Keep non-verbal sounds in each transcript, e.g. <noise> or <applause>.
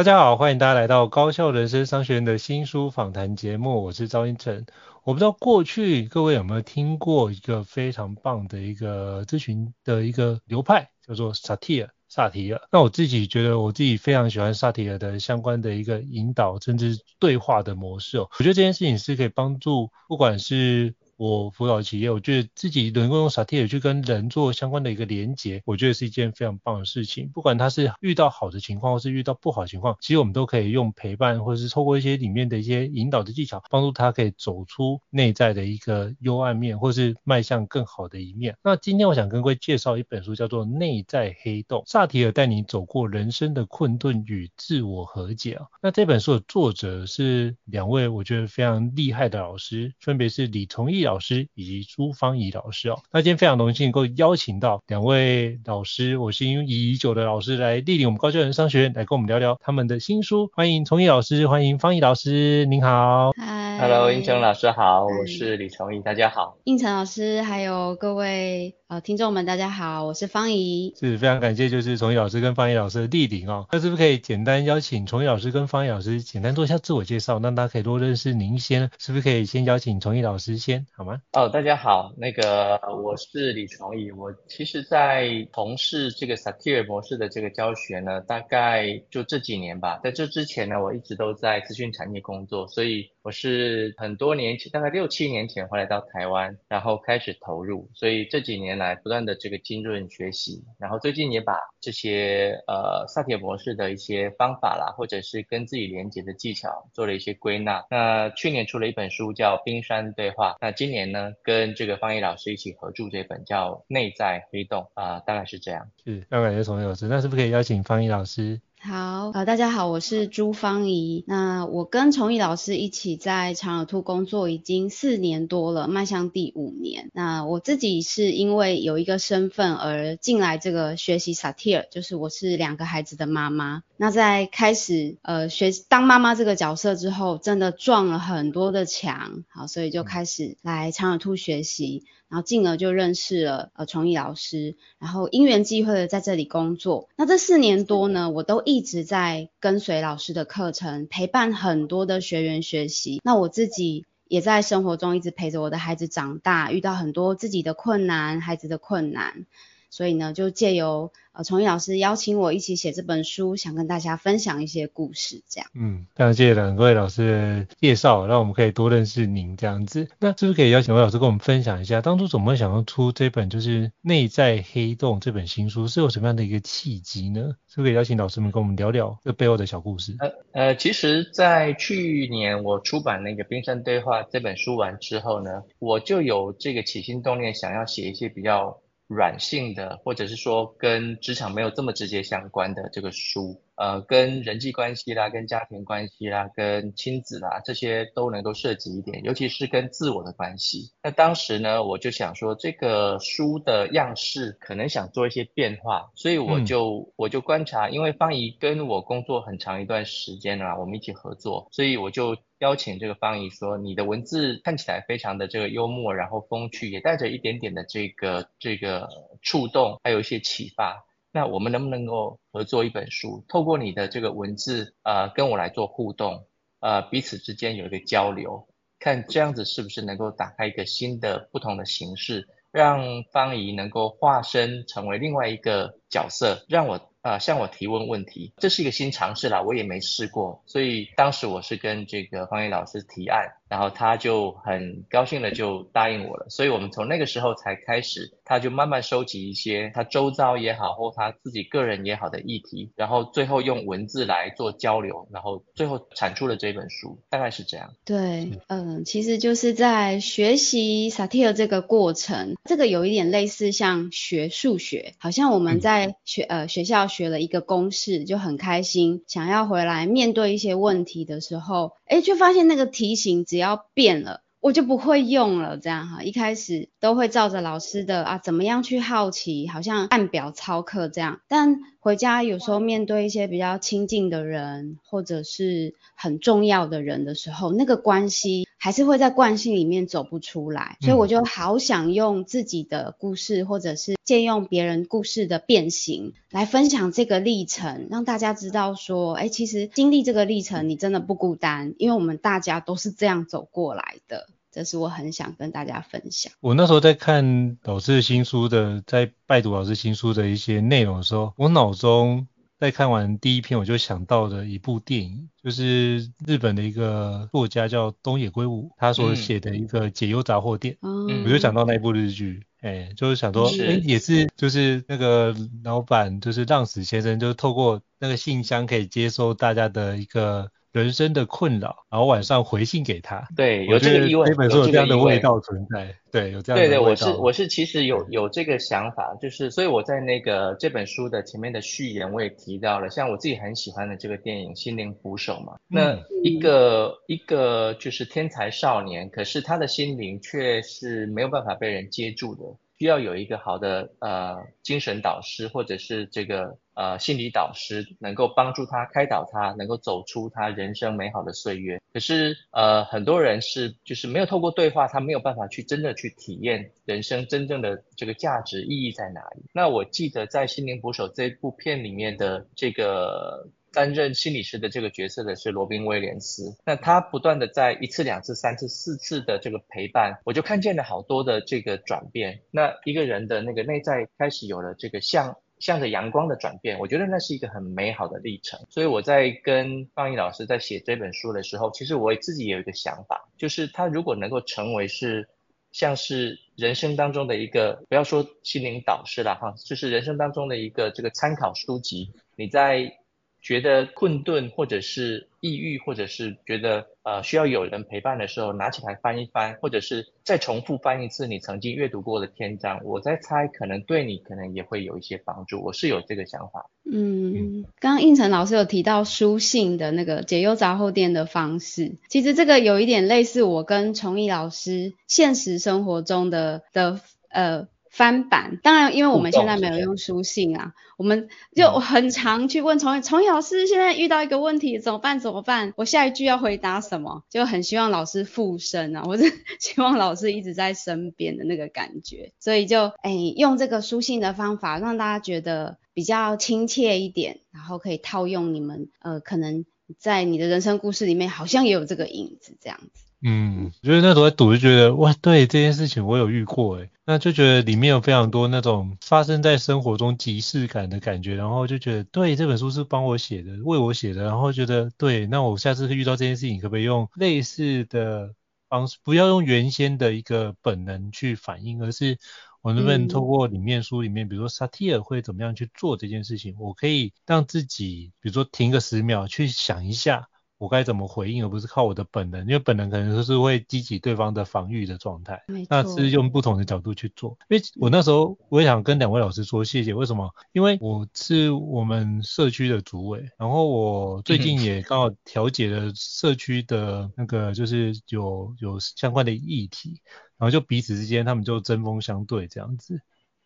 大家好，欢迎大家来到高效人生商学院的新书访谈节目，我是赵胤丞。我不知道过去各位有没有听过一个非常棒的一个咨询的一个流派，叫做萨提尔，萨提尔。那我自己觉得我自己非常喜欢萨提尔的相关的一个引导，甚至对话的模式哦。我觉得这件事情是可以帮助，不管是我辅导企业，我觉得自己能够用萨提尔去跟人做相关的一个连接，我觉得是一件非常棒的事情。不管他是遇到好的情况，或是遇到不好的情况，其实我们都可以用陪伴，或者是透过一些里面的一些引导的技巧，帮助他可以走出内在的一个幽暗面，或是迈向更好的一面。那今天我想跟各位介绍一本书，叫做《内在黑洞》，萨提尔带你走过人生的困顿与自我和解啊。那这本书的作者是两位我觉得非常厉害的老师，分别是李崇义老师以及朱芳怡老师哦，那今天非常荣幸能够邀请到两位老师，我心仪已久的老师来莅临我们高教人商学院，来跟我们聊聊他们的新书。欢迎崇义老师，欢迎方怡老师，您好。嗨，Hello，应成老师好我是李崇义，大家好。应成老师还有各位呃听众们，大家好，我是方怡。是非常感谢，就是崇义老师跟方怡老师的莅临哦。那是不是可以简单邀请崇义老师跟方怡老师简单做一下自我介绍，让大家可以多认识您先？是不是可以先邀请崇义老师先，好吗？哦，大家好，那个我是李崇义，我其实在从事这个萨提尔模式的这个教学呢，大概就这几年吧。在这之前呢，我一直都在资讯产业工作，所以我是很多年前，大概六七年前回来到台湾，然后开始投入，所以这几年来不断的这个浸润学习，然后最近也把这些呃萨提尔模式的一些方法啦，或者是跟自己连接的技巧做了一些归纳。那去年出了一本书叫《冰山对话》，那今年呢，跟这个方毅老师一起合著这本叫《内在黑洞》啊、大概是这样。是，非常感谢崇义老师。那是不是可以邀请方毅老师？好，呃，大家好，我是朱芳仪。那我跟崇义老师一起在长耳兔工作已经四年多了，迈向第五年。那我自己是因为有一个身份而进来这个学习萨提尔，就是我是两个孩子的妈妈。那在开始呃学当妈妈这个角色之后，真的撞了很多的墙，好，所以就开始来长耳兔学习。然后进而就认识了呃崇义老师，然后因缘际会的在这里工作。那这四年多呢，我都一直在跟随老师的课程，陪伴很多的学员学习。那我自己也在生活中一直陪着我的孩子长大，遇到很多自己的困难，孩子的困难。所以呢，就借由呃崇义老师邀请我一起写这本书，想跟大家分享一些故事，这样。嗯，非常谢谢两位老师的介绍，让我们可以多认识您这样子。那是不是可以邀请魏老师跟我们分享一下，当初怎么会想要出这本就是《内在黑洞》这本新书，是有什么样的一个契机呢？是不是可以邀请老师们跟我们聊聊这背后的小故事？呃呃，其实，在去年我出版那个《冰山对话》这本书完之后呢，我就有这个起心动念，想要写一些比较。软性的，或者是说跟职场没有这么直接相关的这个书，呃，跟人际关系啦，跟家庭关系啦，跟亲子啦，这些都能够涉及一点，尤其是跟自我的关系。那当时呢，我就想说，这个书的样式可能想做一些变化，所以我就、嗯、我就观察，因为方怡跟我工作很长一段时间了，我们一起合作，所以我就。邀请这个方怡说，你的文字看起来非常的这个幽默，然后风趣，也带着一点点的这个这个触动，还有一些启发。那我们能不能够合作一本书？透过你的这个文字，呃，跟我来做互动，呃，彼此之间有一个交流。看这样子是不是能够打开一个新的不同的形式，让方怡能够化身成为另外一个角色，让我。啊、呃，向我提问问题，这是一个新尝试啦，我也没试过，所以当时我是跟这个方怡老师提案，然后他就很高兴的就答应我了，所以我们从那个时候才开始，他就慢慢收集一些他周遭也好，或他自己个人也好的议题，然后最后用文字来做交流，然后最后产出了这本书，大概是这样。对，嗯、呃，其实就是在学习萨提尔这个过程，这个有一点类似像学数学，好像我们在学、嗯、呃学校。学了一个公式就很开心，想要回来面对一些问题的时候，哎，却发现那个题型只要变了，我就不会用了。这样哈，一开始都会照着老师的啊，怎么样去好奇，好像按表操课这样。但回家有时候面对一些比较亲近的人，或者是很重要的人的时候，那个关系。还是会在惯性里面走不出来，所以我就好想用自己的故事，或者是借用别人故事的变形来分享这个历程，让大家知道说，哎，其实经历这个历程，你真的不孤单，因为我们大家都是这样走过来的。这是我很想跟大家分享。我那时候在看老师新书的，在拜读老师新书的一些内容的时候，我脑中。在看完第一篇，我就想到的一部电影，就是日本的一个作家叫东野圭吾，他所写的一个解忧杂货店，嗯、我就想到那一部日剧，哎、欸，就是想说，哎、欸，也是，就是那个老板，就是浪矢先生，就是透过那个信箱可以接收大家的一个。人生的困扰，然后晚上回信给他。对，有这个意味，这本书有这样的味道存在。对，有这样的味道。对对，我是我是其实有有这个想法，就是所以我在那个这本书的前面的序言我也提到了，像我自己很喜欢的这个电影《心灵捕手》嘛，那一个、嗯、一个就是天才少年，可是他的心灵却是没有办法被人接住的。需要有一个好的呃精神导师，或者是这个呃心理导师，能够帮助他开导他，能够走出他人生美好的岁月。可是呃很多人是就是没有透过对话，他没有办法去真的去体验人生真正的这个价值意义在哪里。那我记得在《心灵捕手》这部片里面的这个。担任心理师的这个角色的是罗宾威廉斯，那他不断的在一次、两次、三次、四次的这个陪伴，我就看见了好多的这个转变。那一个人的那个内在开始有了这个向向着阳光的转变，我觉得那是一个很美好的历程。所以我在跟方毅老师在写这本书的时候，其实我自己也有一个想法，就是他如果能够成为是像是人生当中的一个，不要说心灵导师了哈，就是人生当中的一个这个参考书籍，你在。觉得困顿，或者是抑郁，或者是觉得呃需要有人陪伴的时候，拿起来翻一翻，或者是再重复翻一次你曾经阅读过的篇章，我在猜可能对你可能也会有一些帮助。我是有这个想法。嗯，刚刚胤丞老师有提到书信的那个解忧杂货店的方式，其实这个有一点类似我跟崇义老师现实生活中的的呃。翻版，当然，因为我们现在没有用书信啊，我们就很常去问崇义，崇义老师现在遇到一个问题，怎么办？怎么办？我下一句要回答什么？就很希望老师附身啊，或者希望老师一直在身边的那个感觉，所以就哎用这个书信的方法，让大家觉得比较亲切一点，然后可以套用你们呃可能在你的人生故事里面，好像也有这个影子这样子。嗯，我觉得那时候在读就觉得哇，对这件事情我有遇过诶，那就觉得里面有非常多那种发生在生活中即视感的感觉，然后就觉得对这本书是帮我写的，为我写的，然后觉得对，那我下次遇到这件事情可不可以用类似的方式，不要用原先的一个本能去反应，而是我能不能透过里面书里面，比如说萨提尔会怎么样去做这件事情，我可以让自己，比如说停个十秒去想一下。我该怎么回应，而不是靠我的本能，因为本能可能就是会激起对方的防御的状态。没错。那是用不同的角度去做。因为我那时候我也想跟两位老师说谢谢。为什么？因为我是我们社区的主委，然后我最近也刚好调解了社区的那个就是有有相关的议题，然后就彼此之间他们就针锋相对这样子。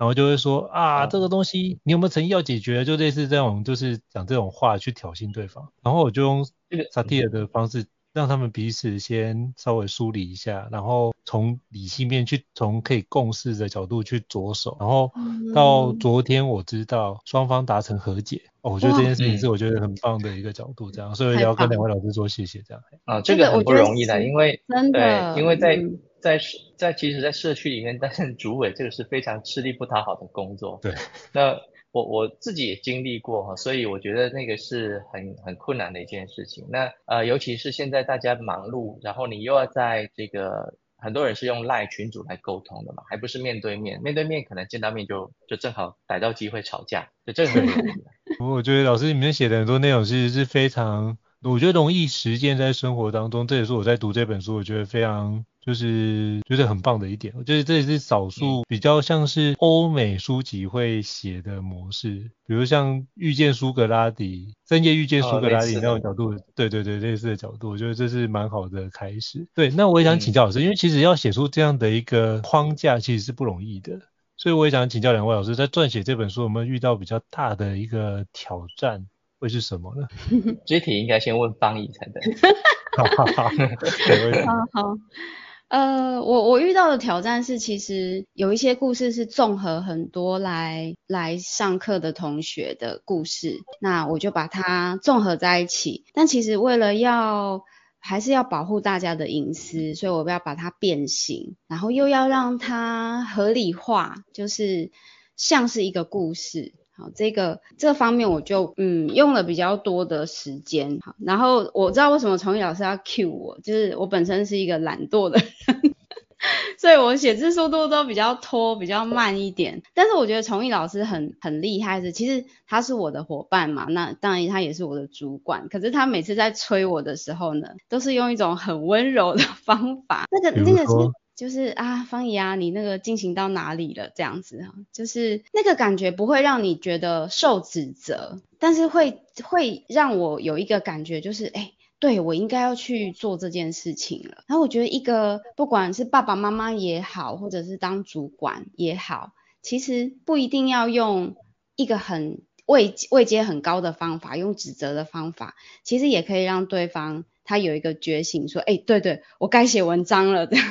然后就会说啊，这个东西你有没有诚意要解决？就类似这种，就是讲这种话去挑衅对方。然后我就用萨提尔的方式，让他们彼此先稍微梳理一下，然后从理性面去从可以共事的角度去着手，然后到昨天我知道双方达成和解，哦，我觉得这件事情是我觉得很棒的一个角度，这样，所以要跟两位老师说谢谢，这样。啊，这个很不容易的，因为真的，对，因为在在在其实，在社区里面担任主委，这个是非常吃力不讨好的工作。对，那。我我自己也经历过哈，所以我觉得那个是很很困难的一件事情。那呃，尤其是现在大家忙碌，然后你又要在这个很多人是用赖群组来沟通的嘛，还不是面对面，面对面可能见到面就就正好逮到机会吵架，就这个很容易。<laughs> 我觉得老师里面写的很多内容其实是非常，我觉得容易实践在生活当中。这也是我在读这本书，我觉得非常。就是觉得很棒的一点，我觉得这也是少数比较像是欧美书籍会写的模式，比如像遇见苏格拉底、深夜遇见苏格拉底那种角度，对对对，类似的角度，我觉得这是蛮好的开始。对，那我也想请教老师，因为其实要写出这样的一个框架，其实是不容易的，所以我也想请教两位老师，在撰写这本书有没有遇到比较大的一个挑战，会是什么呢？<laughs> 这题应该先问方怡才对。好 <laughs> 好 <laughs> 好，好好。呃，我我遇到的挑战是，其实有一些故事是综合很多来来上课的同学的故事，那我就把它综合在一起。但其实为了要还是要保护大家的隐私，所以我要把它变形，然后又要让它合理化，就是像是一个故事。好，这个这方面我就嗯用了比较多的时间。好，然后我知道为什么崇义老师要 cue 我，就是我本身是一个懒惰的人，<laughs> 所以我写字速度都比较拖，比较慢一点。但是我觉得崇义老师很很厉害的是，其实他是我的伙伴嘛，那当然他也是我的主管。可是他每次在催我的时候呢，都是用一种很温柔的方法。那个那个是。就是啊，方怡啊，你那个进行到哪里了？这样子啊，就是那个感觉不会让你觉得受指责，但是会会让我有一个感觉，就是哎，对，我应该要去做这件事情了。然后我觉得一个不管是爸爸妈妈也好，或者是当主管也好，其实不一定要用一个很位位阶很高的方法，用指责的方法，其实也可以让对方他有一个觉醒，说，哎，对对，我该写文章了。的 <laughs>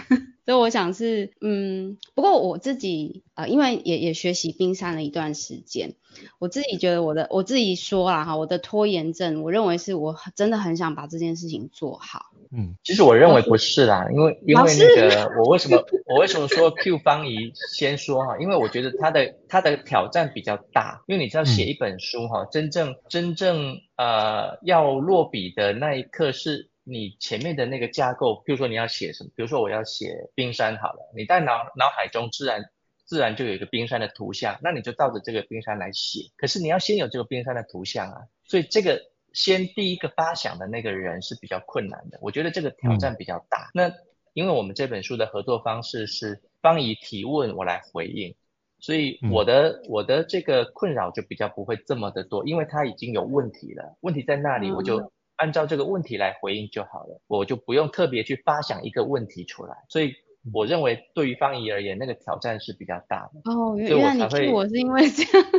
所以我想是，嗯，不过我自己，呃，因为也也学习冰山了一段时间，我自己觉得我的，我自己说啦哈，我的拖延症，我认为是我真的很想把这件事情做好。嗯，其实我认为不是啦，因为因为那个我为什么我为什么说 Q 方仪先说哈，因为我觉得他的他的挑战比较大，因为你知道写一本书哈，真正真正呃要落笔的那一刻是。你前面的那个架构，比如说你要写什么，比如说我要写冰山好了，你在脑脑海中自然自然就有一个冰山的图像，那你就照着这个冰山来写。可是你要先有这个冰山的图像啊，所以这个先第一个发想的那个人是比较困难的。我觉得这个挑战比较大。嗯、那因为我们这本书的合作方式是方怡提问，我来回应，所以我的、嗯、我的这个困扰就比较不会这么的多，因为他已经有问题了，问题在那里，我就。嗯按照这个问题来回应就好了，我就不用特别去发想一个问题出来。所以我认为对于方怡而言，那个挑战是比较大的。哦，原来你替我是因为这样。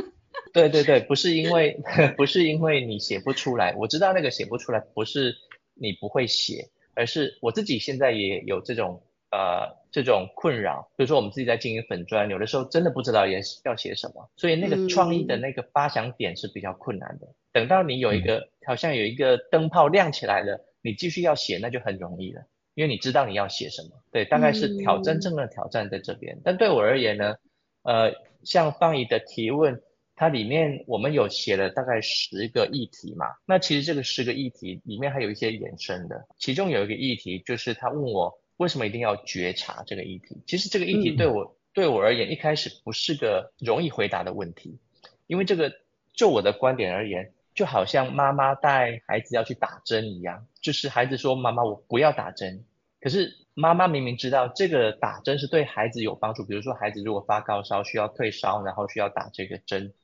对对对，不是因为 <laughs> 不是因为你写不出来，我知道那个写不出来不是你不会写，而是我自己现在也有这种呃这种困扰。比如说我们自己在经营粉砖，有的时候真的不知道要要写什么，所以那个创意的那个发想点是比较困难的。嗯、等到你有一个。好像有一个灯泡亮起来了，你继续要写那就很容易了，因为你知道你要写什么。对，大概是挑真正的挑战在这边。嗯、但对我而言呢，呃，像方怡的提问，它里面我们有写了大概十个议题嘛。那其实这个十个议题里面还有一些衍生的，其中有一个议题就是他问我为什么一定要觉察这个议题。其实这个议题对我、嗯、对我而言一开始不是个容易回答的问题，因为这个就我的观点而言。就好像妈妈带孩子要去打针一样，就是孩子说：“妈妈，我不要打针。”可是妈妈明明知道这个打针是对孩子有帮助，比如说孩子如果发高烧需要退烧，然后需要打这个针，那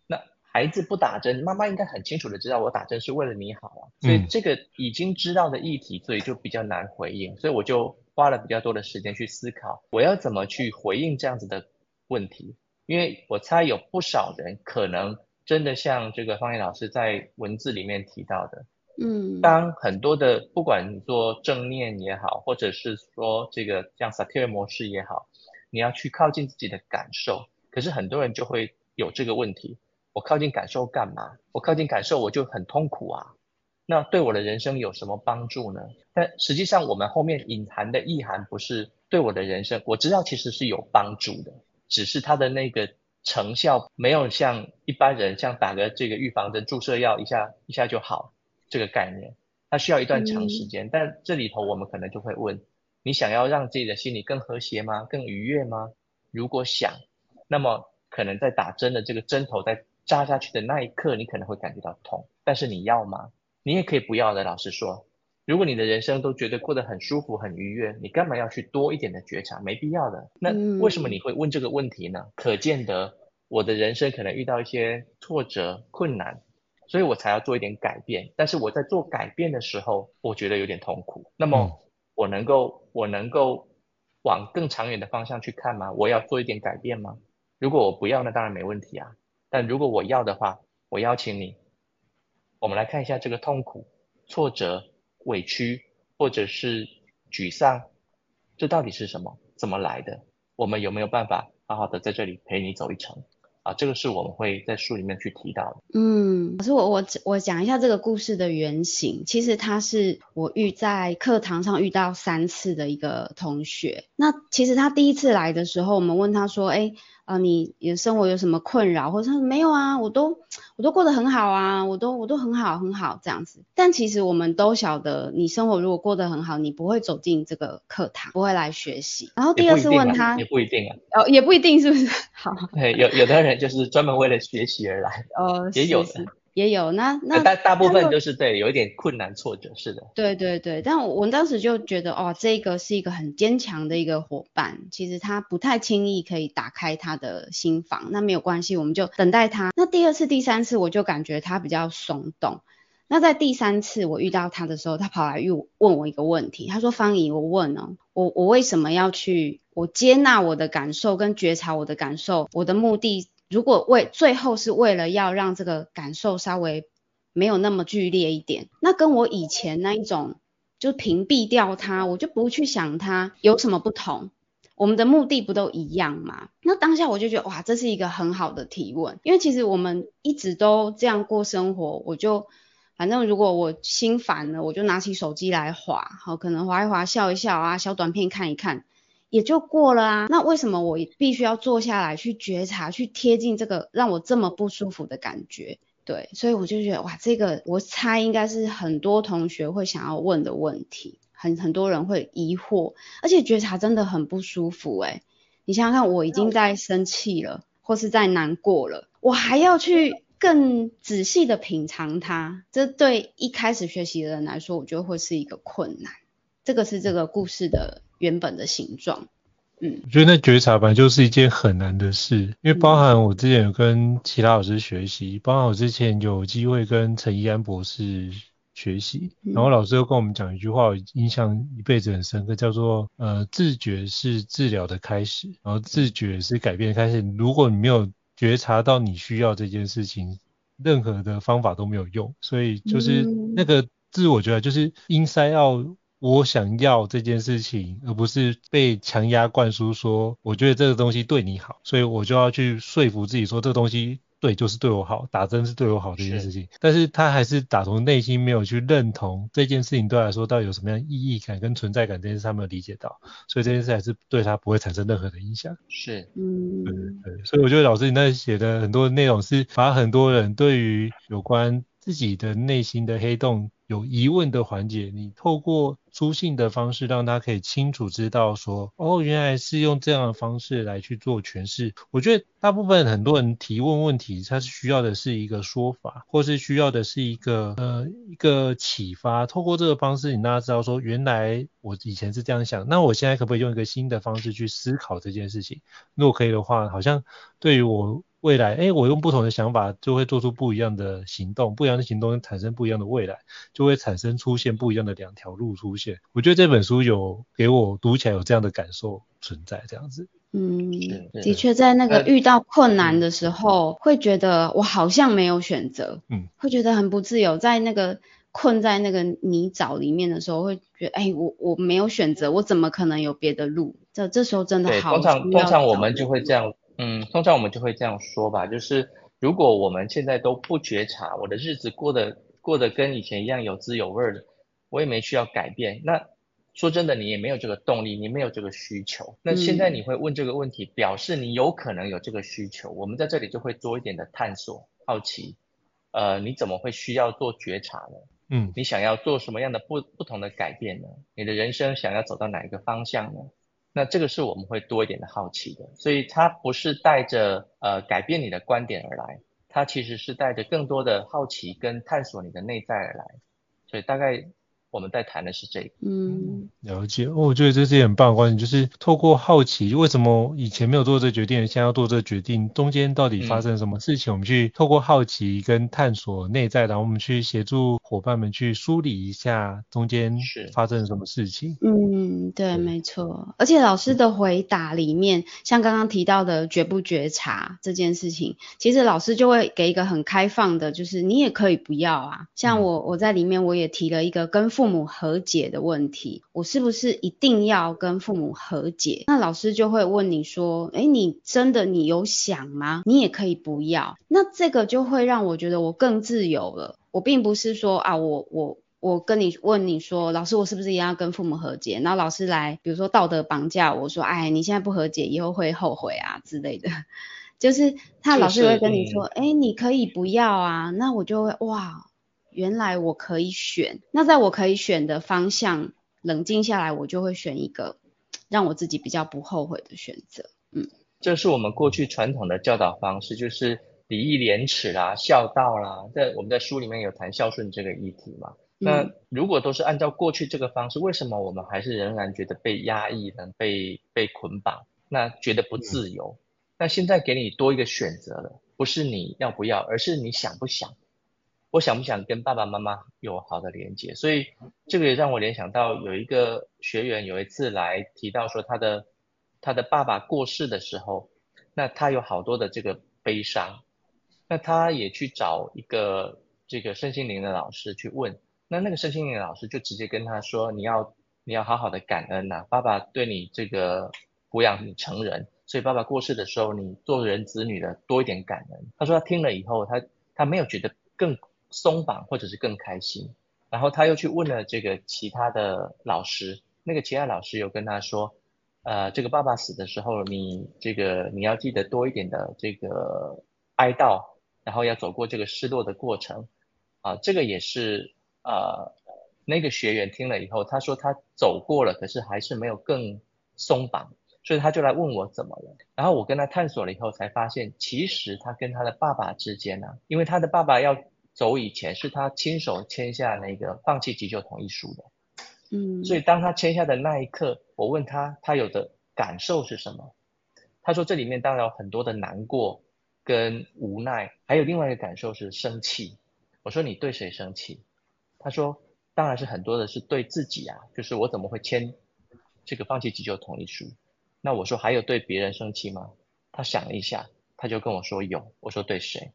孩子不打针，妈妈应该很清楚的知道我打针是为了你好啊。所以这个已经知道的议题，所以就比较难回应，所以我就花了比较多的时间去思考，我要怎么去回应这样子的问题，因为我猜有不少人可能。真的像这个芳仪老师在文字里面提到的，嗯，当很多的不管你做正念也好，或者是说这个像萨提尔模式也好，你要去靠近自己的感受，可是很多人就会有这个问题：我靠近感受干嘛？我靠近感受我就很痛苦啊。那对我的人生有什么帮助呢？但实际上，我们后面隐含的意涵不是对我的人生，我知道其实是有帮助的，只是它的那个成效没有像一般人像打个这个预防针、注射药一下一下就好这个概念，它需要一段长时间。嗯、但这里头我们可能就会问：你想要让自己的心理更和谐吗？更愉悦吗？如果想，那么可能在打针的这个针头在扎下去的那一刻，你可能会感觉到痛，但是你要吗？你也可以不要的，老实说，如果你的人生都觉得过得很舒服、很愉悦，你干嘛要去多一点的觉察？没必要的。那为什么你会问这个问题呢？嗯、可见得我的人生可能遇到一些挫折、困难，所以我才要做一点改变。但是我在做改变的时候，我觉得有点痛苦。那么我能够我能够往更长远的方向去看吗？我要做一点改变吗？如果我不要，那当然没问题啊。但如果我要的话，我邀请你。我们来看一下这个痛苦、挫折、委屈，或者是沮丧，这到底是什么？怎么来的？我们有没有办法好好的在这里陪你走一程？啊，这个是我们会在书里面去提到的。嗯，可是我我我讲一下这个故事的原型。其实他是我遇在课堂上遇到三次的一个同学。那其实他第一次来的时候，我们问他说：“哎。”啊，你你的生活有什么困扰？或者说没有啊，我都我都过得很好啊，我都我都很好很好这样子。但其实我们都晓得，你生活如果过得很好，你不会走进这个课堂，不会来学习。然后第二次问他，也不一定啊，哦，也不一定是不是？<laughs> 好，对，有有的人就是专门为了学习而来，哦，也有的。是是也有那那大大部分就是对有一点困难挫折，是的。对对对，但我我当时就觉得哦，这个是一个很坚强的一个伙伴，其实他不太轻易可以打开他的心房，那没有关系，我们就等待他。那第二次、第三次我就感觉他比较松动。那在第三次我遇到他的时候，他跑来又问我一个问题，他说：“方怡，我问哦，我我为什么要去我接纳我的感受跟觉察我的感受？我的目的？”如果为最后是为了要让这个感受稍微没有那么剧烈一点，那跟我以前那一种就屏蔽掉它，我就不去想它有什么不同？我们的目的不都一样吗？那当下我就觉得哇，这是一个很好的提问，因为其实我们一直都这样过生活，我就反正如果我心烦了，我就拿起手机来划，好，可能划一划，笑一笑啊，小短片看一看。也就过了啊，那为什么我必须要坐下来去觉察，去贴近这个让我这么不舒服的感觉？对，所以我就觉得哇，这个我猜应该是很多同学会想要问的问题，很很多人会疑惑，而且觉察真的很不舒服诶。你想想看，我已经在生气了，或是在难过了，我还要去更仔细的品尝它，这对一开始学习的人来说，我觉得会是一个困难。这个是这个故事的。原本的形状，嗯，我觉得那觉察本来就是一件很难的事，因为包含我之前有跟其他老师学习，嗯、包含我之前有机会跟陈怡安博士学习，嗯、然后老师又跟我们讲一句话，我印象一辈子很深刻，叫做呃自觉是治疗的开始，然后自觉是改变的开始。如果你没有觉察到你需要这件事情，任何的方法都没有用。所以就是那个自我觉得就是 inside out。我想要这件事情，而不是被强压灌输说，我觉得这个东西对你好，所以我就要去说服自己说这个东西对就是对我好，打针是对我好这件事情。是但是他还是打从内心没有去认同这件事情对他来说到底有什么样意义感跟存在感，这件事他没有理解到，所以这件事还是对他不会产生任何的影响。是，嗯，对对。所以我觉得老师你那写的很多内容是把很多人对于有关自己的内心的黑洞有疑问的环节，你透过书信的方式，让他可以清楚知道说，哦，原来是用这样的方式来去做诠释。我觉得大部分很多人提问问题，他是需要的是一个说法，或是需要的是一个呃一个启发。透过这个方式，你让他知道说，原来我以前是这样想，那我现在可不可以用一个新的方式去思考这件事情？如果可以的话，好像对于我。未来，哎，我用不同的想法就会做出不一样的行动，不一样的行动产生不一样的未来，就会产生出现不一样的两条路出现。我觉得这本书有给我读起来有这样的感受存在，这样子。嗯，的确，在那个遇到困难的时候，会觉得我好像没有选择，嗯，会觉得很不自由，在那个困在那个泥沼里面的时候，会觉得，哎，我我没有选择，我怎么可能有别的路？这这时候真的好。通常通常我们就会这样，嗯，通常我们就会这样说吧，就是如果我们现在都不觉察，我的日子过得过得跟以前一样有滋有味的，我也没需要改变。那说真的，你也没有这个动力，你没有这个需求。那现在你会问这个问题，嗯、表示你有可能有这个需求。我们在这里就会多一点的探索、好奇。呃，你怎么会需要做觉察呢？嗯，你想要做什么样的不不同的改变呢？你的人生想要走到哪一个方向呢？那这个是我们会多一点的好奇的，所以他不是带着呃改变你的观点而来，他其实是带着更多的好奇跟探索你的内在而来，所以大概。我们在谈的是这个，嗯，了解。我觉得这是一个很棒的观点，就是透过好奇，为什么以前没有做这个决定，现在要做这个决定，中间到底发生什么事情？嗯、我们去透过好奇跟探索内在，然后我们去协助伙伴们去梳理一下中间发生什么事情。嗯，对，没错。而且老师的回答里面，像刚刚提到的觉不觉察这件事情，其实老师就会给一个很开放的，就是你也可以不要啊。像我，我在里面我也提了一个跟父母和解的问题，我是不是一定要跟父母和解？那老师就会问你说，诶，你真的你有想吗？你也可以不要。那这个就会让我觉得我更自由了。我并不是说啊，我我我跟你问你说，老师我是不是一定要跟父母和解？然后老师来，比如说道德绑架我说，哎，你现在不和解，以后会后悔啊之类的。<laughs> 就是他老师会跟你说，诶，你可以不要啊。那我就会哇。原来我可以选，那在我可以选的方向，冷静下来，我就会选一个让我自己比较不后悔的选择。嗯，这是我们过去传统的教导方式，就是礼义廉耻啦、孝道啦，在我们在书里面有谈孝顺这个议题嘛。嗯、那如果都是按照过去这个方式，为什么我们还是仍然觉得被压抑呢？被被捆绑，那觉得不自由？嗯、那现在给你多一个选择了，不是你要不要，而是你想不想。我想不想跟爸爸妈妈有好的连接？所以这个也让我联想到有一个学员有一次来提到说他的他的爸爸过世的时候，那他有好多的这个悲伤，那他也去找一个这个身心灵的老师去问，那那个身心灵老师就直接跟他说，你要你要好好的感恩呐、爸爸对你这个抚养你成人，所以爸爸过世的时候，你做人子女的多一点感恩。他说他听了以后，他他没有觉得更。松绑或者是更开心，然后他又去问了这个其他的老师，那个其他老师有跟他说，呃，这个爸爸死的时候，你这个你要记得多一点的这个哀悼，然后要走过这个失落的过程，啊，这个也是呃那个学员听了以后，他说他走过了，可是还是没有更松绑，所以他就来问我怎么了，然后我跟他探索了以后才发现，其实他跟他的爸爸之间呢、因为他的爸爸要。走以前是他亲手签下那个放弃急救同意书的，嗯，所以当他签下的那一刻，我问他他有的感受是什么？他说这里面当然有很多的难过跟无奈，还有另外一个感受是生气。我说你对谁生气？他说当然是很多的是对自己啊，就是我怎么会签这个放弃急救同意书？那我说还有对别人生气吗？他想了一下，他就跟我说有。我说对谁？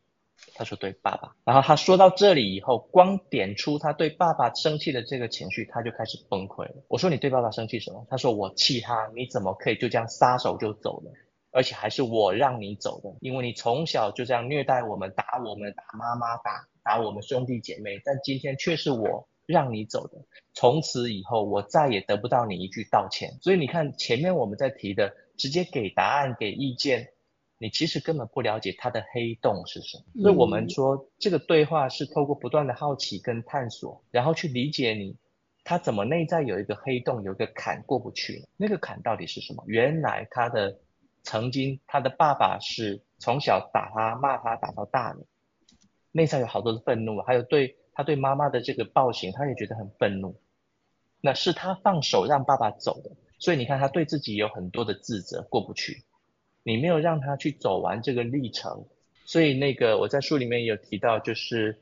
他说对爸爸，然后他说到这里以后，光点出他对爸爸生气的这个情绪，他就开始崩溃了。我说你对爸爸生气什么？他说我气他，你怎么可以就这样撒手就走了？而且还是我让你走的，因为你从小就这样虐待我们，打我们，打妈妈，打打我们兄弟姐妹，但今天却是我让你走的。从此以后，我再也得不到你一句道歉。所以你看前面我们在提的，直接给答案，给意见。你其实根本不了解他的黑洞是什么，所以我们说这个对话是透过不断的好奇跟探索，然后去理解你，他怎么内在有一个黑洞，有一个坎过不去，那个坎到底是什么？原来他的曾经他的爸爸是从小打他骂他打到大的，内在有好多的愤怒，还有对他对妈妈的这个暴行，他也觉得很愤怒，那是他放手让爸爸走的，所以你看他对自己有很多的自责过不去。你没有让他去走完这个历程，所以那个我在书里面有提到，就是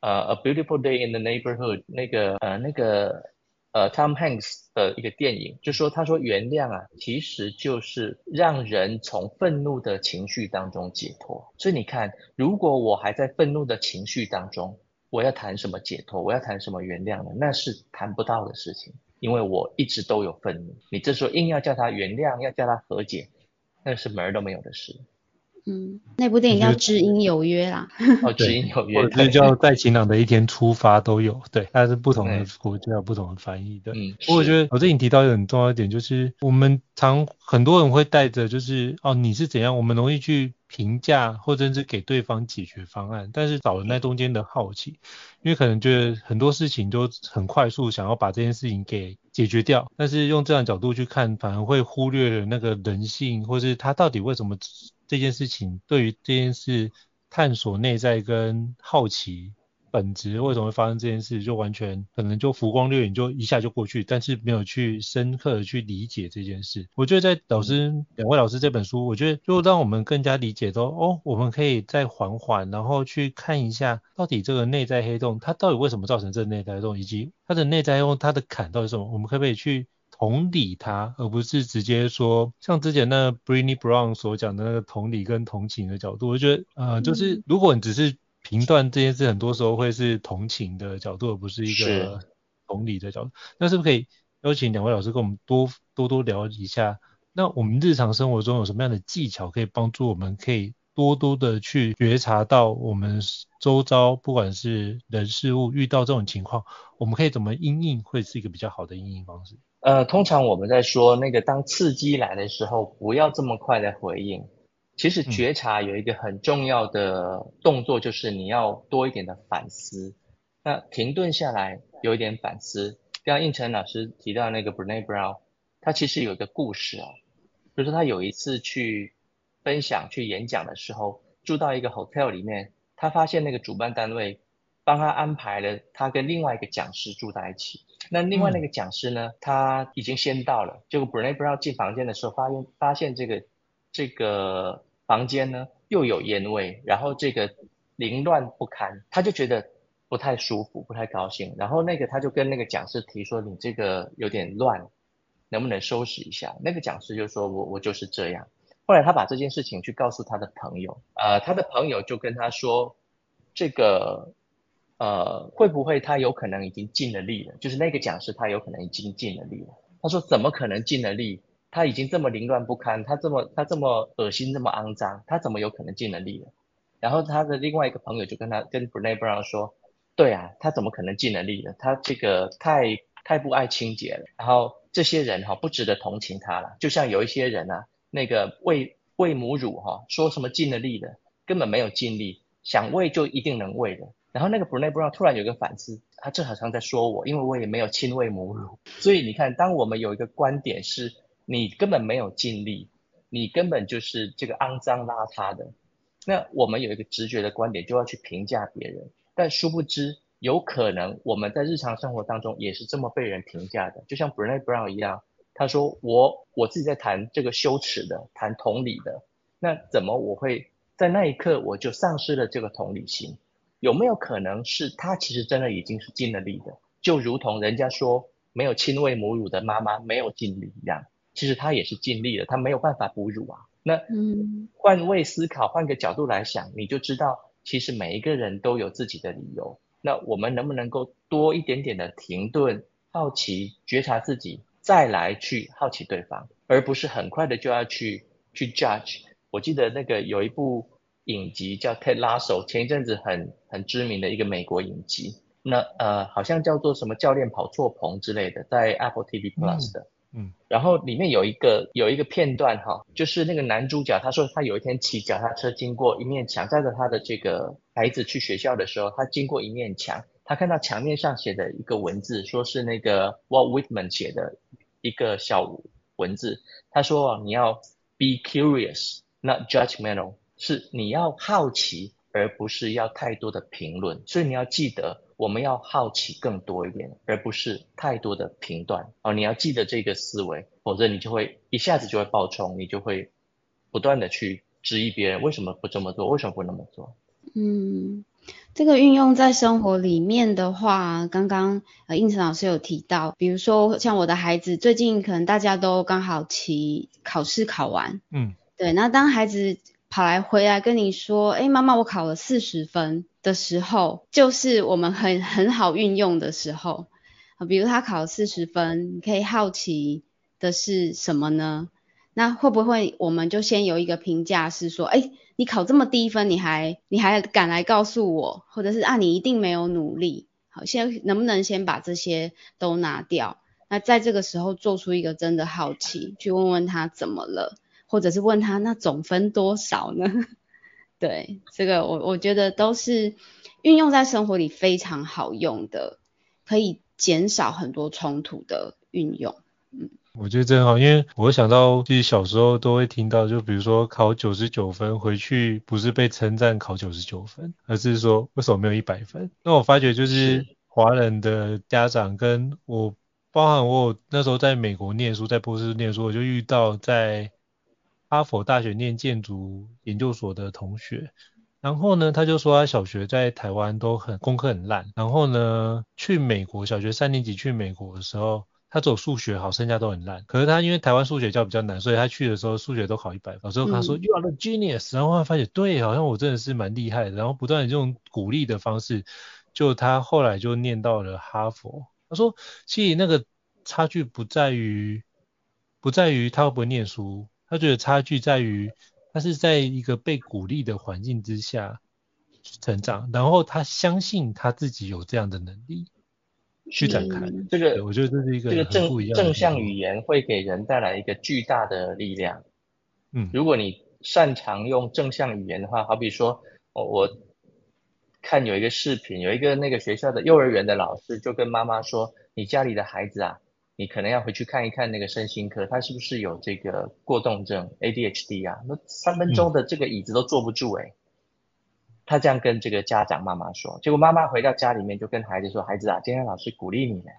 呃《A Beautiful Day in the Neighborhood》那个呃那个呃 Tom Hanks 的一个电影，就说他说原谅啊，其实就是让人从愤怒的情绪当中解脱。所以你看，如果我还在愤怒的情绪当中，我要谈什么解脱，我要谈什么原谅呢？那是谈不到的事情，因为我一直都有愤怒。你这时候硬要叫他原谅，要叫他和解，那是门儿都没有的事。嗯，那部电影叫《知音有约》啦。<laughs> 哦，知音有约，或者叫在晴朗的一天出发都有，对，它是不同的国家有不同的翻译的。嗯，不过我觉得我这里提到一个很重要一点，就是我们常很多人会带着就是哦你是怎样，我们容易去评价或者是给对方解决方案，但是少了那中间的好奇，因为可能觉得很多事情都很快速想要把这件事情给解决掉，但是用这样角度去看，反而会忽略了那个人性，或是他到底为什么。这件事情对于这件事探索内在跟好奇本质，为什么会发生这件事，就完全可能就浮光掠影，就一下就过去，但是没有去深刻的去理解这件事。我觉得在老师两位老师这本书，我觉得就让我们更加理解到，哦，我们可以再缓缓，然后去看一下到底这个内在黑洞它到底为什么造成这个内在黑洞，以及它的内在黑洞它的坎到底是什么，我们可不可以去。同理他，而不是直接说像之前那 Brené Brown 所讲的那个同理跟同情的角度。我觉得，呃，就是如果你只是评断这件事，很多时候会是同情的角度，而不是一个同理的角度。那是不是可以邀请两位老师跟我们多多多聊一下？那我们日常生活中有什么样的技巧可以帮助我们，可以多多的去觉察到我们周遭不管是人事物遇到这种情况，我们可以怎么应应，会是一个比较好的应应方式？呃，通常我们在说那个，当刺激来的时候，不要这么快的回应。其实觉察有一个很重要的动作，就是你要多一点的反思。那停顿下来，有一点反思。刚刚应成老师提到那个 Brené Brown，他其实有一个故事啊，就是他有一次去分享、去演讲的时候，住到一个 hotel 里面，他发现那个主办单位帮他安排了他跟另外一个讲师住在一起。那另外那个讲师呢，嗯、他已经先到了。结果 Brené Brown 进房间的时候，发现发现这个这个房间呢又有烟味，然后这个凌乱不堪，他就觉得不太舒服，不太高兴。然后那个他就跟那个讲师提说：“你这个有点乱，能不能收拾一下？”那个讲师就说：“我我就是这样。”后来他把这件事情去告诉他的朋友，呃，他的朋友就跟他说：“这个。”呃，会不会他有可能已经尽了力了？就是那个讲师，他有可能已经尽了力了。他说：“怎么可能尽了力？他已经这么凌乱不堪，他这么他这么恶心，这么肮脏，他怎么有可能尽了力了？”然后他的另外一个朋友就跟他跟 Brené Brown 说：“对啊，他怎么可能尽了力了？他这个太太不爱清洁了。然后这些人哈、不值得同情他了。就像有一些人啊，那个喂喂母乳哈、哦，说什么尽了力的，根本没有尽力，想喂就一定能喂的。”然后那个 Brené Brown 突然有个反思，他这好像在说我，因为我也没有亲喂母乳。所以你看，当我们有一个观点是，你根本没有尽力，你根本就是这个肮脏邋遢的，那我们有一个直觉的观点就要去评价别人，但殊不知，有可能我们在日常生活当中也是这么被人评价的，就像 Brené Brown 一样，他说我我自己在谈这个羞耻的，谈同理的，那怎么我会在那一刻我就丧失了这个同理心？有没有可能是他其实真的已经是尽了力的，就如同人家说没有亲喂母乳的妈妈没有尽力一样，其实他也是尽力了，他没有办法哺乳啊。那嗯，换位思考，换个角度来想，你就知道其实每一个人都有自己的理由。那我们能不能够多一点点的停顿、好奇、觉察自己，再来去好奇对方，而不是很快的就要去去 judge。我记得那个有一部。影集叫 Ted Lasso，前一阵子很很知名的一个美国影集，那呃好像叫做什么教练跑错棚之类的，在 Apple TV Plus 的，嗯，嗯然后里面有一个有一个片段哈，就是那个男主角他说他有一天骑脚踏车经过一面墙，载着他的这个孩子去学校的时候，他经过一面墙，他看到墙面上写的一个文字，说是那个 Walt Whitman 写的一个小文字，他说你要 be curious, not judgmental。是你要好奇，而不是要太多的评论。所以你要记得，我们要好奇更多一点，而不是太多的评断。哦，你要记得这个思维，否则你就会一下子就会爆冲，你就会不断的去质疑别人为什么不这么做，为什么不那么做。嗯，这个运用在生活里面的话，刚刚呃应成老师有提到，比如说像我的孩子，最近可能大家都刚好期考试考完，嗯，对，那当孩子。跑来回来跟你说，哎，妈妈，我考了四十分的时候，就是我们很很好运用的时候啊。比如他考了四十分，你可以好奇的是什么呢？那会不会我们就先有一个评价是说，哎，你考这么低分，你还你还敢来告诉我，或者是啊，你一定没有努力。好，先能不能先把这些都拿掉？那在这个时候做出一个真的好奇，去问问他怎么了，或者是问他那总分多少呢？<laughs> 对，这个我我觉得都是运用在生活里非常好用的，可以减少很多冲突的运用。嗯，我觉得真好，因为我想到自己小时候都会听到，就比如说考九十九分回去，不是被称赞考九十九分，而是说为什么没有一百分？那我发觉就是华人的家长跟我。包含我那时候在美国念书，在波士顿念书，我就遇到在哈佛大学念建筑研究所的同学，然后呢，他就说他小学在台湾都很功课很烂，然后呢，去美国小学三年级去美国的时候，他只有数学好，剩下都很烂。可是他因为台湾数学教比较难，所以他去的时候数学都考一百分。老师跟他说、嗯、You are the genius，然后他发现对，好像我真的是蛮厉害的，然后不断的这种鼓励的方式，就他后来就念到了哈佛。他说，其实那个差距不在于，不在于他会不会念书，他觉得差距在于他是在一个被鼓励的环境之下成长，然后他相信他自己有这样的能力去展开。嗯、这个我觉得这是一个这个正正向语言会给人带来一个巨大的力量。嗯，如果你擅长用正向语言的话，好比说，我。看有一个视频，有一个那个学校的幼儿园的老师就跟妈妈说：“你家里的孩子啊，你可能要回去看一看那个身心科，他是不是有这个过动症 （ADHD） 啊？那三分钟的这个椅子都坐不住诶。”他这样跟这个家长妈妈说，结果妈妈回到家里面就跟孩子说：“孩子啊，今天老师鼓励你呢，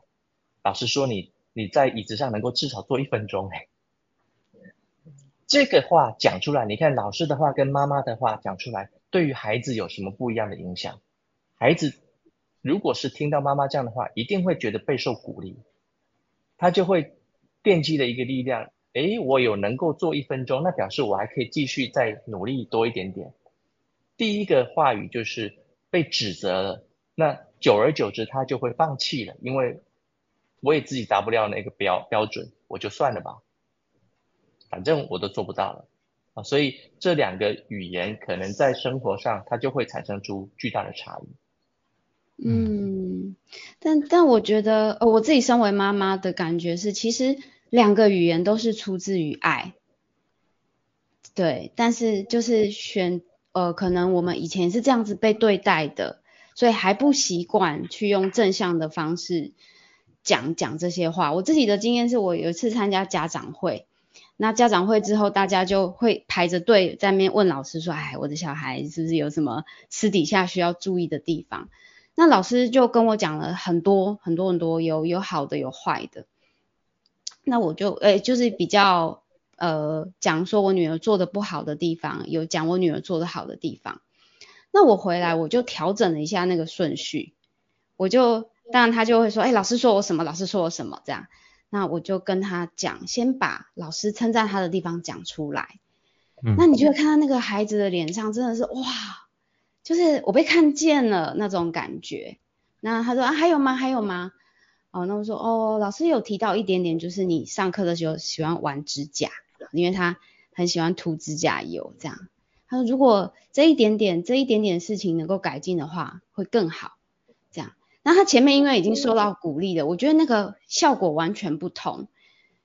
老师说你你在椅子上能够至少坐一分钟诶。”这个话讲出来，你看老师的话跟妈妈的话讲出来。对于孩子有什么不一样的影响？孩子如果是听到妈妈这样的话，一定会觉得备受鼓励，他就会奠基的一个力量。诶，我有能够做一分钟，那表示我还可以继续再努力多一点点。第一个话语就是被指责了，那久而久之他就会放弃了，因为我也自己达不了那个标标准，我就算了吧，反正我都做不到了啊。所以这两个语言可能在生活上，它就会产生出巨大的差异。嗯，但但我觉得，呃，我自己身为妈妈的感觉是，其实两个语言都是出自于爱。对，但是就是选，呃，可能我们以前是这样子被对待的，所以还不习惯去用正向的方式讲讲这些话。我自己的经验是我有一次参加家长会。那家长会之后，大家就会排着队在那边问老师说：“哎，我的小孩是不是有什么私底下需要注意的地方？”那老师就跟我讲了很多很多很多，有有好的有坏的。那我就哎，就是比较呃讲说我女儿做的不好的地方，有讲我女儿做的好的地方。那我回来我就调整了一下那个顺序，我就当然他就会说：“哎，老师说我什么？老师说我什么？”这样。那我就跟他讲，先把老师称赞他的地方讲出来。嗯。那你就会看到那个孩子的脸上真的是哇，就是我被看见了那种感觉。那他说啊，还有吗？还有吗？哦，那我说哦，老师有提到一点点，就是你上课的时候喜欢玩指甲，因为他很喜欢涂指甲油这样。他说如果这一点点这一点点事情能够改进的话，会更好。这样那他前面因为已经受到鼓励了，我觉得那个效果完全不同，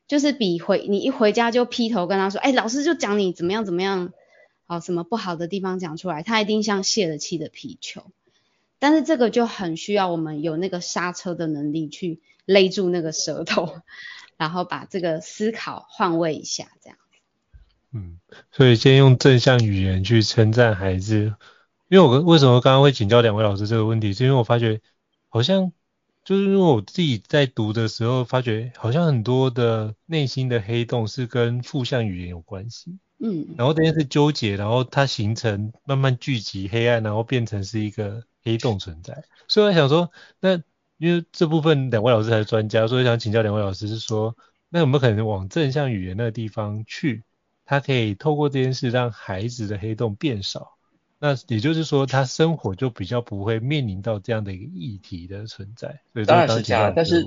就是比回你一回家就劈头跟他说，哎，老师就讲你怎么样怎么样，好什么不好的地方讲出来，他一定像泄了气的皮球。但是这个就很需要我们有那个刹车的能力去勒住那个舌头，<laughs> 然后把这个思考换位一下，这样。嗯，所以先用正向语言去称赞孩子，因为我为什么刚刚会请教两位老师这个问题，是因为我发觉。好像就是因为我自己在读的时候，发觉好像很多的内心的黑洞是跟负向语言有关系。嗯，然后这件事纠结，然后它形成慢慢聚集黑暗，然后变成是一个黑洞存在。所以我想说，那因为这部分两位老师才是专家，所以想请教两位老师是说，那有没有可能往正向语言那个地方去，他可以透过这件事让孩子的黑洞变少。那也就是说，他生活就比较不会面临到这样的一个议题的存在。当然是这样，但是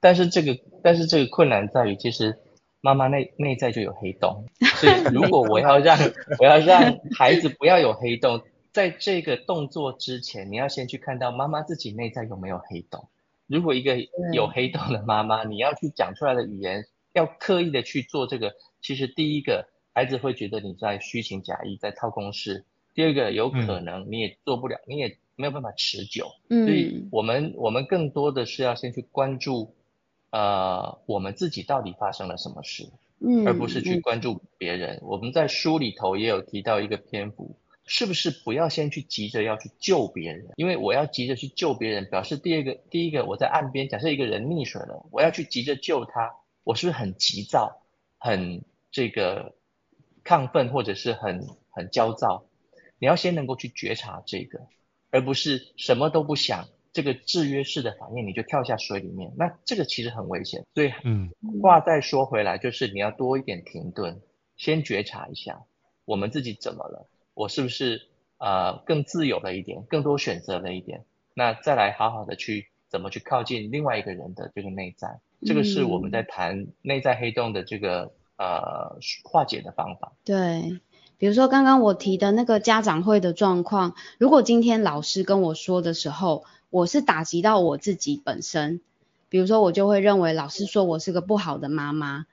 但是这个但是这个困难在于，其实妈妈内内在就有黑洞，所以如果我要让 <laughs> 我要让孩子不要有黑洞，在这个动作之前，你要先去看到妈妈自己内在有没有黑洞。如果一个有黑洞的妈妈，你要去讲出来的语言，要刻意的去做这个，其实第一个孩子会觉得你在虚情假意，在套公式。第二个有可能你也做不了，嗯、你也没有办法持久，嗯、所以我们我们更多的是要先去关注，呃，我们自己到底发生了什么事，嗯，而不是去关注别人。嗯、我们在书里头也有提到一个篇幅，是不是不要先去急着要去救别人？因为我要急着去救别人，表示第二个，第一个我在岸边，假设一个人溺水了，我要去急着救他，我是不是很急躁，很这个亢奋，或者是很很焦躁？你要先能够去觉察这个，而不是什么都不想，这个制约式的反应你就跳下水里面，那这个其实很危险。所以，嗯，话再说回来，就是你要多一点停顿，先觉察一下我们自己怎么了，我是不是呃更自由了一点，更多选择了一点，那再来好好的去怎么去靠近另外一个人的这个内在，这个是我们在谈内在黑洞的这个呃化解的方法。对。比如说刚刚我提的那个家长会的状况，如果今天老师跟我说的时候，我是打击到我自己本身，比如说我就会认为老师说我是个不好的妈妈，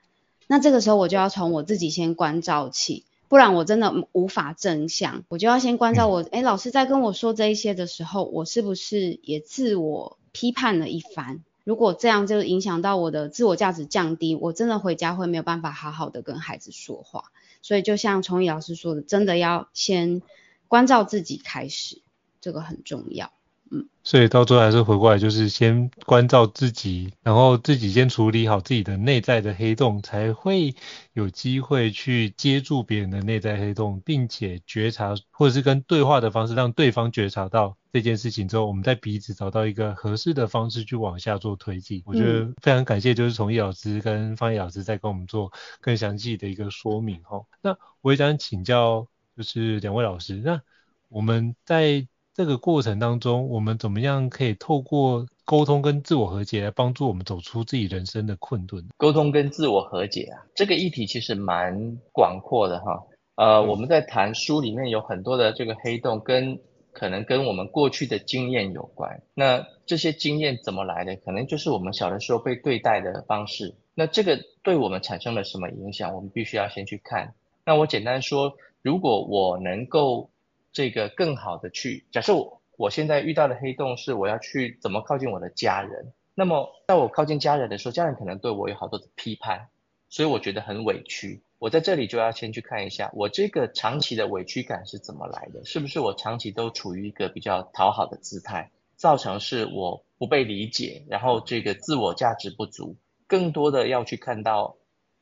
那这个时候我就要从我自己先关照起，不然我真的无法正向，我就要先关照我，诶，老师在跟我说这一些的时候，我是不是也自我批判了一番？如果这样就影响到我的自我价值降低，我真的回家会没有办法好好的跟孩子说话。所以就像崇义老师说的，真的要先关照自己开始，这个很重要。嗯，所以到最后还是回过来，就是先关照自己，然后自己先处理好自己的内在的黑洞，才会有机会去接住别人的内在黑洞，并且觉察，或者是跟对话的方式，让对方觉察到这件事情之后，我们再彼此找到一个合适的方式去往下做推进。我觉得非常感谢，就是从易老师跟芳仪老师在跟我们做更详细的一个说明哈。那我也想请教，就是两位老师，那我们在这个过程当中，我们怎么样可以透过沟通跟自我和解来帮助我们走出自己人生的困顿？沟通跟自我和解啊，这个议题其实蛮广阔的哈。呃，嗯、我们在谈书里面有很多的这个黑洞，跟可能跟我们过去的经验有关。那这些经验怎么来的？可能就是我们小的时候被对待的方式。那这个对我们产生了什么影响？我们必须要先去看。那我简单说，如果我能够。这个更好的去假设我我现在遇到的黑洞是我要去怎么靠近我的家人，那么在我靠近家人的时候，家人可能对我有好多的批判，所以我觉得很委屈。我在这里就要先去看一下，我这个长期的委屈感是怎么来的？是不是我长期都处于一个比较讨好的姿态，造成是我不被理解，然后这个自我价值不足？更多的要去看到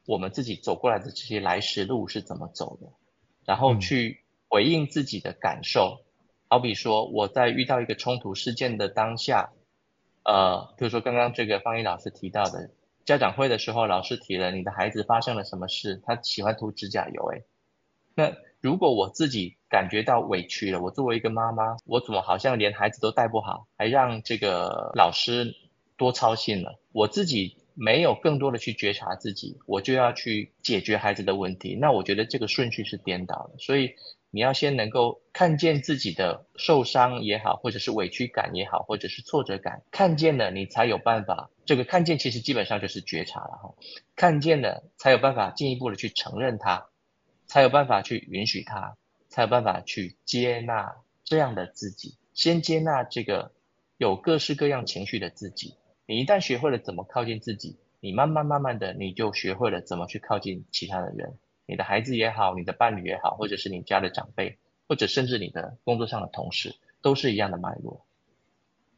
我们自己走过来的这些来时路是怎么走的，然后去。回应自己的感受，好比说我在遇到一个冲突事件的当下，呃，比如说刚刚这个方毅老师提到的家长会的时候，老师提了你的孩子发生了什么事，他喜欢涂指甲油，诶，那如果我自己感觉到委屈了，我作为一个妈妈，我怎么好像连孩子都带不好，还让这个老师多操心了，我自己没有更多的去觉察自己，我就要去解决孩子的问题，那我觉得这个顺序是颠倒的，所以。你要先能够看见自己的受伤也好，或者是委屈感也好，或者是挫折感，看见了你才有办法。这个看见其实基本上就是觉察了哈，看见了才有办法进一步的去承认它，才有办法去允许它，才有办法去接纳这样的自己。先接纳这个有各式各样情绪的自己。你一旦学会了怎么靠近自己，你慢慢慢慢的你就学会了怎么去靠近其他的人。你的孩子也好，你的伴侣也好，或者是你家的长辈，或者甚至你的工作上的同事，都是一样的脉络。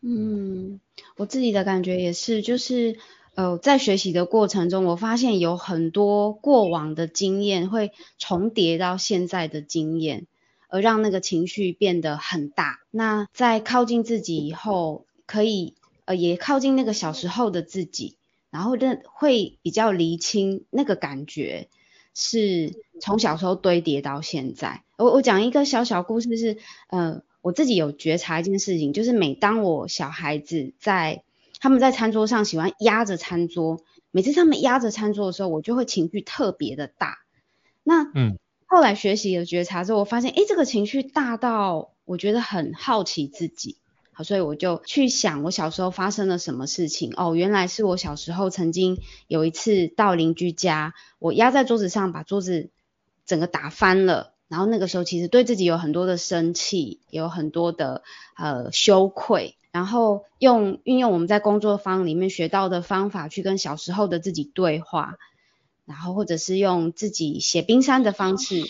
嗯，我自己的感觉也是，就是呃，在学习的过程中，我发现有很多过往的经验会重叠到现在的经验，而让那个情绪变得很大。那在靠近自己以后，可以呃也靠近那个小时候的自己，然后认会比较厘清那个感觉。是从小时候堆叠到现在。我我讲一个小小故事是，呃，我自己有觉察一件事情，就是每当我小孩子在他们在餐桌上喜欢压着餐桌，每次他们压着餐桌的时候，我就会情绪特别的大。那嗯，后来学习了觉察之后，我发现，诶，这个情绪大到我觉得很好奇自己。好，所以我就去想我小时候发生了什么事情。哦，原来是我小时候曾经有一次到邻居家，我压在桌子上，把桌子整个打翻了。然后那个时候其实对自己有很多的生气，有很多的呃羞愧。然后用运用我们在工作坊里面学到的方法去跟小时候的自己对话，然后或者是用自己写冰山的方式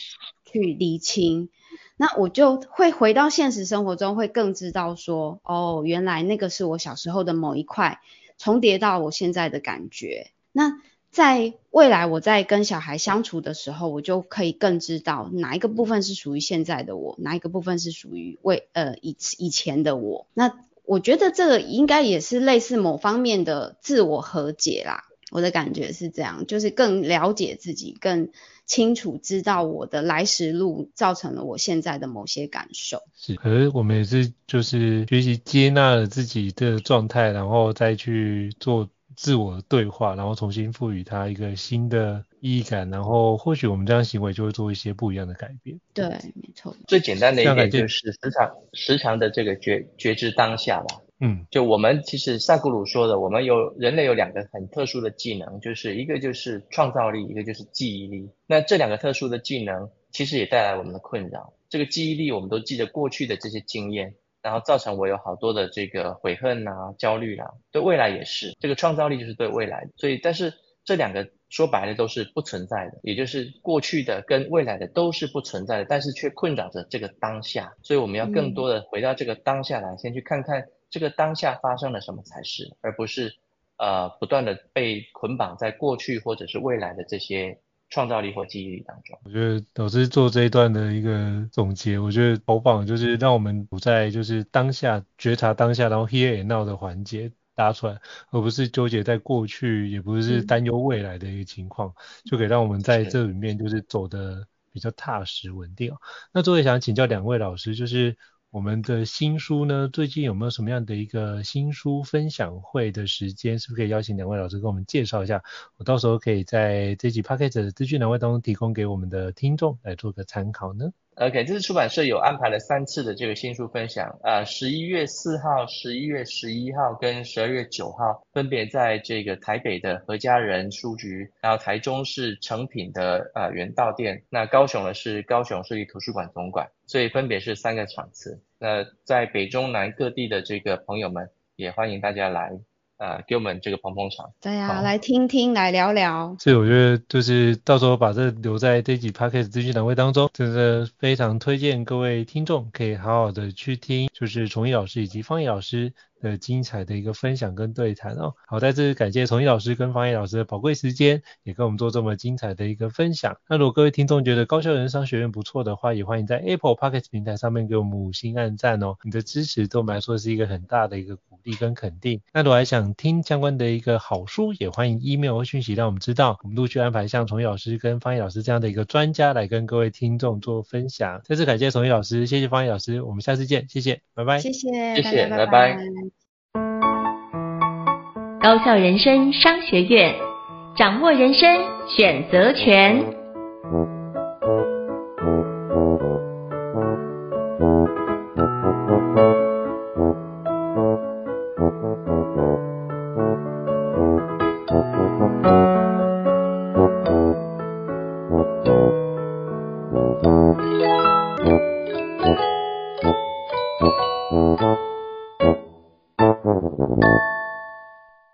去理清。那我就会回到现实生活中，会更知道说，哦，原来那个是我小时候的某一块重叠到我现在的感觉。那在未来我在跟小孩相处的时候，我就可以更知道哪一个部分是属于现在的我，哪一个部分是属于未呃以以前的我。那我觉得这个应该也是类似某方面的自我和解啦。我的感觉是这样，就是更了解自己，更清楚知道我的来时路造成了我现在的某些感受。是，可是我们也是就是学习接纳了自己的状态，然后再去做自我对话，然后重新赋予它一个新的意义感，然后或许我们这样行为就会做一些不一样的改变。对，没错。最简单的一点就是时常时常的这个觉觉知当下吧。嗯，就我们其实萨古鲁说的，我们有人类有两个很特殊的技能，就是一个就是创造力，一个就是记忆力。那这两个特殊的技能，其实也带来我们的困扰。这个记忆力，我们都记得过去的这些经验，然后造成我有好多的这个悔恨啊、焦虑啊。对未来也是，这个创造力就是对未来。所以，但是这两个说白了都是不存在的，也就是过去的跟未来的都是不存在的，但是却困扰着这个当下。所以我们要更多的回到这个当下来，先去看看。这个当下发生了什么才是，而不是呃不断的被捆绑在过去或者是未来的这些创造力或记忆力当中。我觉得老师做这一段的一个总结，我觉得投放就是让我们不在就是当下觉察当下，然后 here and now 的环节搭出来，而不是纠结在过去，也不是担忧未来的一个情况，嗯、就可以让我们在这里面就是走的比较踏实稳定。那最后想请教两位老师，就是。我们的新书呢，最近有没有什么样的一个新书分享会的时间？是不是可以邀请两位老师跟我们介绍一下？我到时候可以在这集 p a c k a g e 的资讯栏位当中提供给我们的听众来做个参考呢。OK，这次出版社有安排了三次的这个新书分享，呃，十一月四号、十一月十一号跟十二月九号，分别在这个台北的何家人书局，然后台中是诚品的呃原道店，那高雄呢是高雄市立图书馆总馆，所以分别是三个场次。那在北中南各地的这个朋友们，也欢迎大家来，呃，给我们这个捧捧场。对呀、啊，来听听，来聊聊。所以我觉得就是到时候把这留在这几 Podcast 资讯栏位当中，真的非常推荐各位听众可以好好的去听，就是崇义老师以及方毅老师。的精彩的一个分享跟对谈哦，好，再次感谢崇义老师跟方毅老师的宝贵时间，也跟我们做这么精彩的一个分享。那如果各位听众觉得高校人商学院不错的话，也欢迎在 Apple Podcast 平台上面给我们五星按赞哦，你的支持对我们来说是一个很大的一个鼓励跟肯定。那如果还想听相关的一个好书，也欢迎 email 或讯息让我们知道，我们陆续安排像崇义老师跟方毅老师这样的一个专家来跟各位听众做分享。再次感谢崇义老师，谢谢方毅老师，我们下次见，谢谢，拜拜，谢谢，谢谢，拜拜。高校人生商学院，掌握人生选择权。